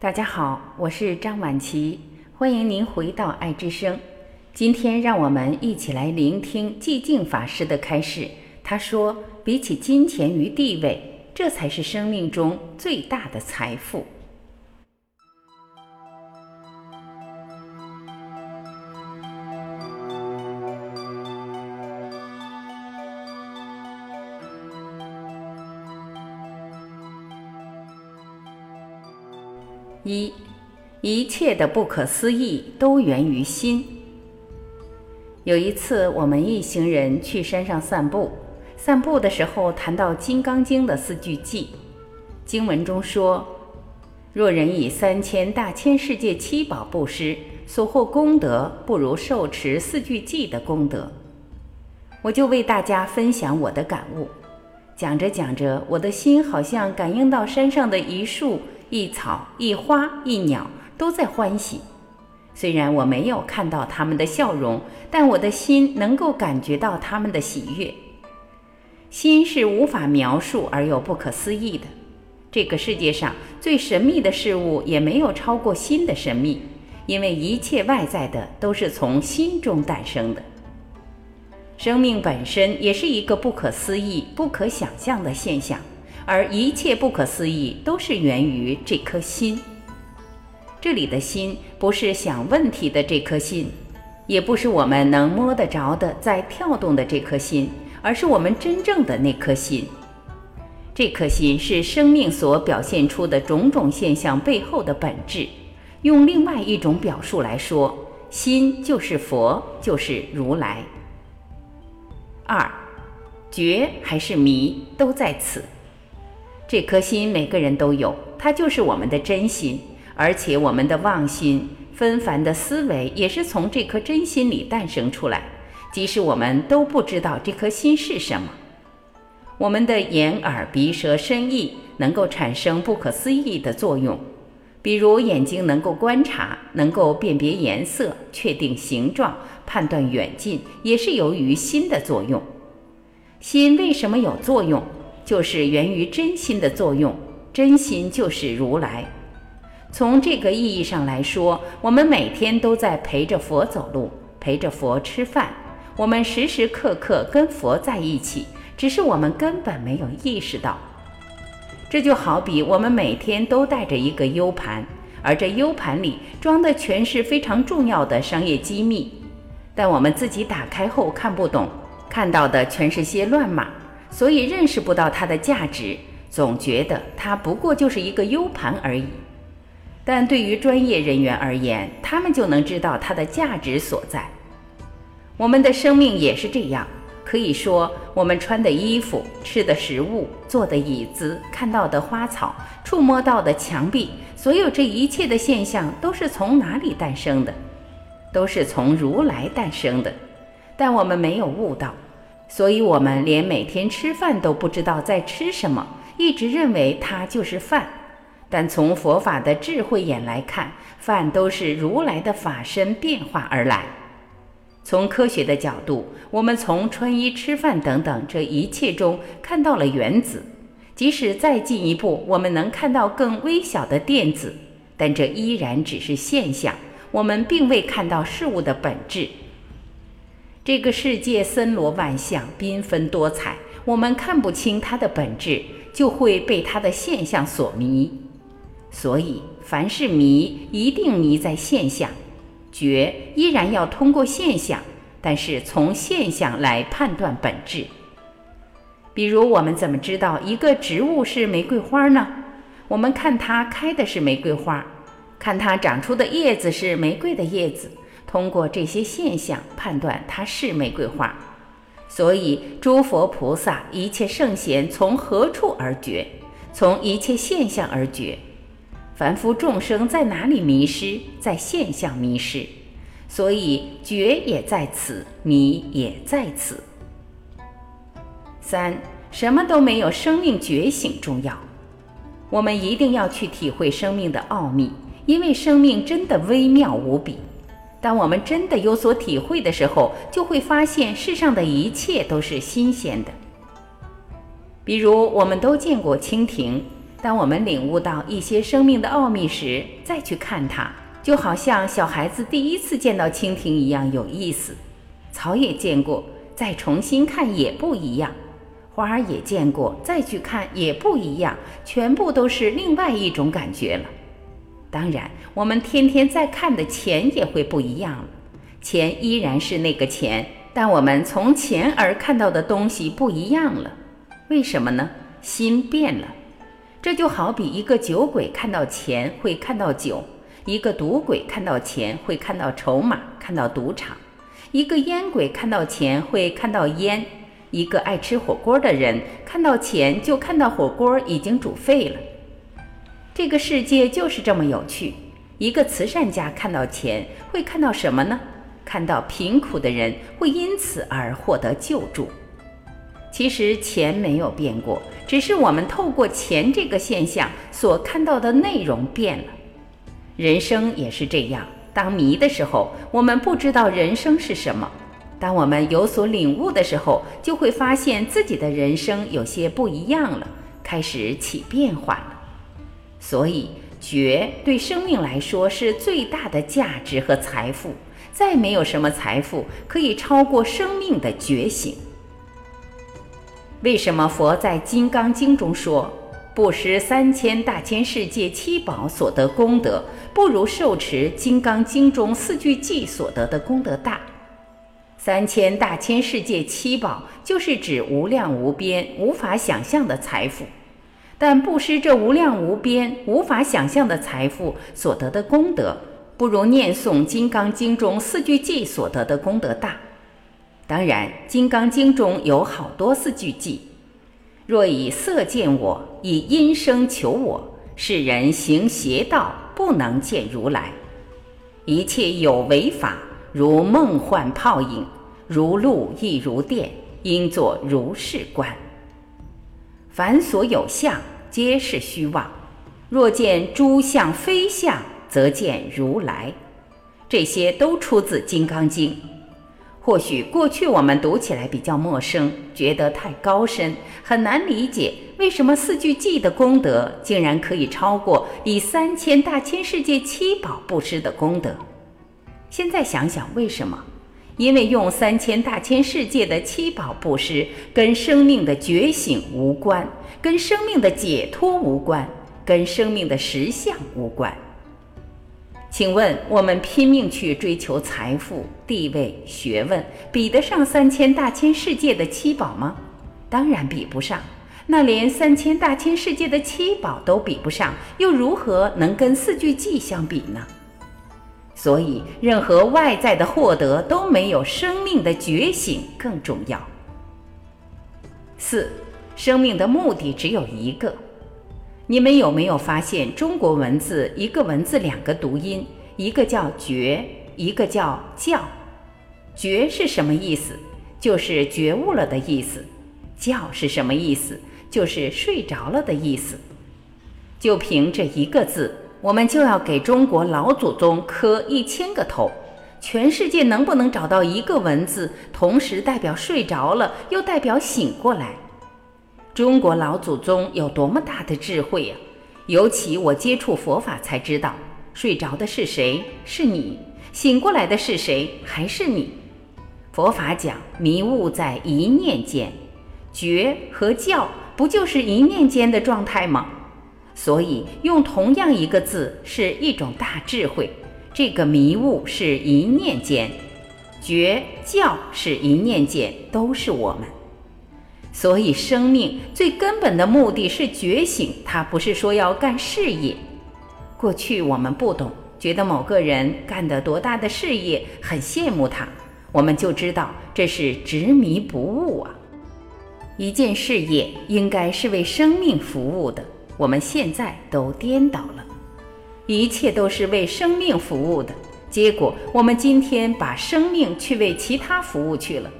大家好，我是张晚琪，欢迎您回到爱之声。今天让我们一起来聆听寂静法师的开示。他说：“比起金钱与地位，这才是生命中最大的财富。”一，一切的不可思议都源于心。有一次，我们一行人去山上散步，散步的时候谈到《金刚经》的四句偈，经文中说：“若人以三千大千世界七宝布施，所获功德不如受持四句偈的功德。”我就为大家分享我的感悟。讲着讲着，我的心好像感应到山上的一树。一草一花一鸟都在欢喜，虽然我没有看到他们的笑容，但我的心能够感觉到他们的喜悦。心是无法描述而又不可思议的，这个世界上最神秘的事物也没有超过心的神秘，因为一切外在的都是从心中诞生的。生命本身也是一个不可思议、不可想象的现象。而一切不可思议都是源于这颗心。这里的心不是想问题的这颗心，也不是我们能摸得着的在跳动的这颗心，而是我们真正的那颗心。这颗心是生命所表现出的种种现象背后的本质。用另外一种表述来说，心就是佛，就是如来。二，觉还是迷，都在此。这颗心每个人都有，它就是我们的真心，而且我们的妄心、纷繁的思维也是从这颗真心里诞生出来。即使我们都不知道这颗心是什么，我们的眼、耳、鼻、舌、身、意能够产生不可思议的作用，比如眼睛能够观察，能够辨别颜色、确定形状、判断远近，也是由于心的作用。心为什么有作用？就是源于真心的作用，真心就是如来。从这个意义上来说，我们每天都在陪着佛走路，陪着佛吃饭，我们时时刻刻跟佛在一起，只是我们根本没有意识到。这就好比我们每天都带着一个 U 盘，而这 U 盘里装的全是非常重要的商业机密，但我们自己打开后看不懂，看到的全是些乱码。所以认识不到它的价值，总觉得它不过就是一个 U 盘而已。但对于专业人员而言，他们就能知道它的价值所在。我们的生命也是这样，可以说，我们穿的衣服、吃的食物、坐的椅子、看到的花草、触摸到的墙壁，所有这一切的现象，都是从哪里诞生的？都是从如来诞生的。但我们没有悟到。所以，我们连每天吃饭都不知道在吃什么，一直认为它就是饭。但从佛法的智慧眼来看，饭都是如来的法身变化而来。从科学的角度，我们从穿衣、吃饭等等这一切中看到了原子。即使再进一步，我们能看到更微小的电子，但这依然只是现象。我们并未看到事物的本质。这个世界森罗万象，缤纷多彩，我们看不清它的本质，就会被它的现象所迷。所以，凡是迷，一定迷在现象；觉依然要通过现象，但是从现象来判断本质。比如，我们怎么知道一个植物是玫瑰花呢？我们看它开的是玫瑰花，看它长出的叶子是玫瑰的叶子。通过这些现象判断它是玫瑰花，所以诸佛菩萨、一切圣贤从何处而觉？从一切现象而觉。凡夫众生在哪里迷失？在现象迷失。所以觉也在此，迷也在此。三，什么都没有生命觉醒重要。我们一定要去体会生命的奥秘，因为生命真的微妙无比。当我们真的有所体会的时候，就会发现世上的一切都是新鲜的。比如，我们都见过蜻蜓，当我们领悟到一些生命的奥秘时，再去看它，就好像小孩子第一次见到蜻蜓一样有意思。草也见过，再重新看也不一样；花儿也见过，再去看也不一样，全部都是另外一种感觉了。当然，我们天天在看的钱也会不一样了。钱依然是那个钱，但我们从钱而看到的东西不一样了。为什么呢？心变了。这就好比一个酒鬼看到钱会看到酒，一个赌鬼看到钱会看到筹码，看到赌场；一个烟鬼看到钱会看到烟；一个爱吃火锅的人看到钱就看到火锅已经煮沸了。这个世界就是这么有趣。一个慈善家看到钱会看到什么呢？看到贫苦的人会因此而获得救助。其实钱没有变过，只是我们透过钱这个现象所看到的内容变了。人生也是这样，当迷的时候，我们不知道人生是什么；当我们有所领悟的时候，就会发现自己的人生有些不一样了，开始起变化。所以，觉对生命来说是最大的价值和财富，再没有什么财富可以超过生命的觉醒。为什么佛在《金刚经》中说，布施三千大千世界七宝所得功德，不如受持《金刚经》中四句偈所得的功德大？三千大千世界七宝就是指无量无边、无法想象的财富，但布施这无量无边、无法想象的财富所得的功德，不如念诵《金刚经》中四句偈所得的功德大。当然，《金刚经》中有好多四句偈：“若以色见我，以音声求我，世人行邪道，不能见如来。一切有为法，如梦幻泡影，如露亦如电，应作如是观。凡所有相，皆是虚妄。若见诸相非相，则见如来。”这些都出自《金刚经》。或许过去我们读起来比较陌生，觉得太高深，很难理解为什么四句偈的功德竟然可以超过以三千大千世界七宝布施的功德。现在想想为什么？因为用三千大千世界的七宝布施，跟生命的觉醒无关，跟生命的解脱无关，跟生命的实相无关。请问我们拼命去追求财富、地位、学问，比得上三千大千世界的七宝吗？当然比不上。那连三千大千世界的七宝都比不上，又如何能跟四句偈相比呢？所以，任何外在的获得都没有生命的觉醒更重要。四，生命的目的只有一个。你们有没有发现，中国文字一个文字两个读音，一个叫觉，一个叫觉。觉是什么意思？就是觉悟了的意思。觉是什么意思？就是睡着了的意思。就凭这一个字，我们就要给中国老祖宗磕一千个头。全世界能不能找到一个文字，同时代表睡着了，又代表醒过来？中国老祖宗有多么大的智慧呀！尤其我接触佛法才知道，睡着的是谁？是你；醒过来的是谁？还是你。佛法讲迷雾在一念间，觉和觉不就是一念间的状态吗？所以用同样一个字是一种大智慧。这个迷雾是一念间，觉觉是一念间，都是我们。所以，生命最根本的目的是觉醒，它不是说要干事业。过去我们不懂，觉得某个人干得多大的事业，很羡慕他，我们就知道这是执迷不悟啊。一件事业应该是为生命服务的，我们现在都颠倒了，一切都是为生命服务的，结果我们今天把生命去为其他服务去了。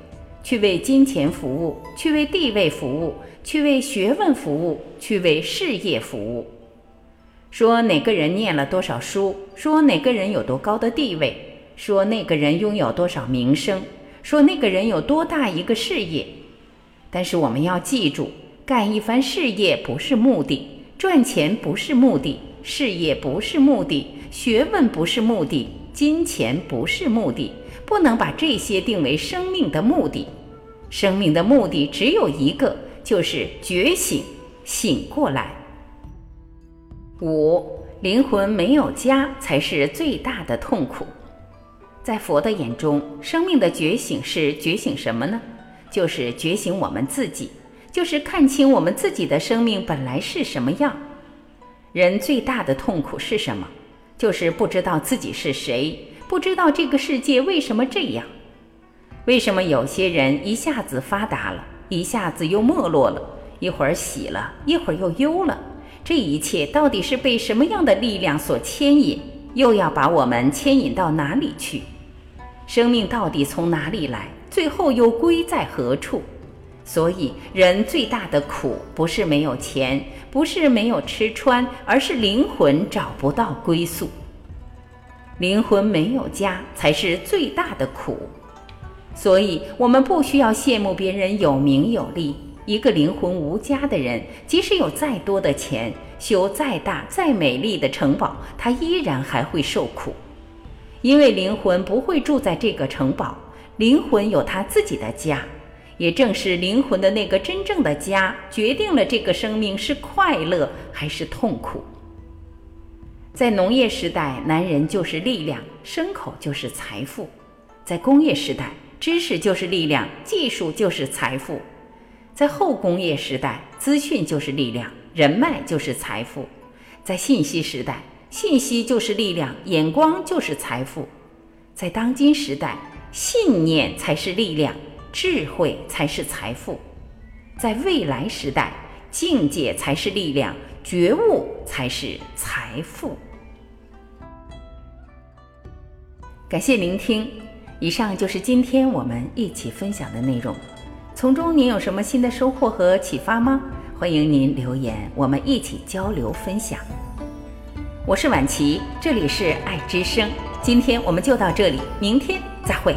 去为金钱服务，去为地位服务，去为学问服务，去为事业服务。说哪个人念了多少书，说哪个人有多高的地位，说那个人拥有多少名声，说那个人有多大一个事业。但是我们要记住，干一番事业不是目的，赚钱不是目的，事业不是目的，学问不是目的，金钱不是目的，不能把这些定为生命的目的。生命的目的只有一个，就是觉醒，醒过来。五，灵魂没有家才是最大的痛苦。在佛的眼中，生命的觉醒是觉醒什么呢？就是觉醒我们自己。就是看清我们自己的生命本来是什么样。人最大的痛苦是什么？就是不知道自己是谁，不知道这个世界为什么这样。为什么有些人一下子发达了，一下子又没落了，一会儿喜了，一会儿又忧了？这一切到底是被什么样的力量所牵引？又要把我们牵引到哪里去？生命到底从哪里来？最后又归在何处？所以，人最大的苦不是没有钱，不是没有吃穿，而是灵魂找不到归宿。灵魂没有家，才是最大的苦。所以，我们不需要羡慕别人有名有利。一个灵魂无家的人，即使有再多的钱，修再大再美丽的城堡，他依然还会受苦，因为灵魂不会住在这个城堡，灵魂有他自己的家。也正是灵魂的那个真正的家，决定了这个生命是快乐还是痛苦。在农业时代，男人就是力量，牲口就是财富；在工业时代，知识就是力量，技术就是财富；在后工业时代，资讯就是力量，人脉就是财富；在信息时代，信息就是力量，眼光就是财富；在当今时代，信念才是力量。智慧才是财富，在未来时代，境界才是力量，觉悟才是财富。感谢聆听，以上就是今天我们一起分享的内容。从中您有什么新的收获和启发吗？欢迎您留言，我们一起交流分享。我是婉琪，这里是爱之声。今天我们就到这里，明天再会。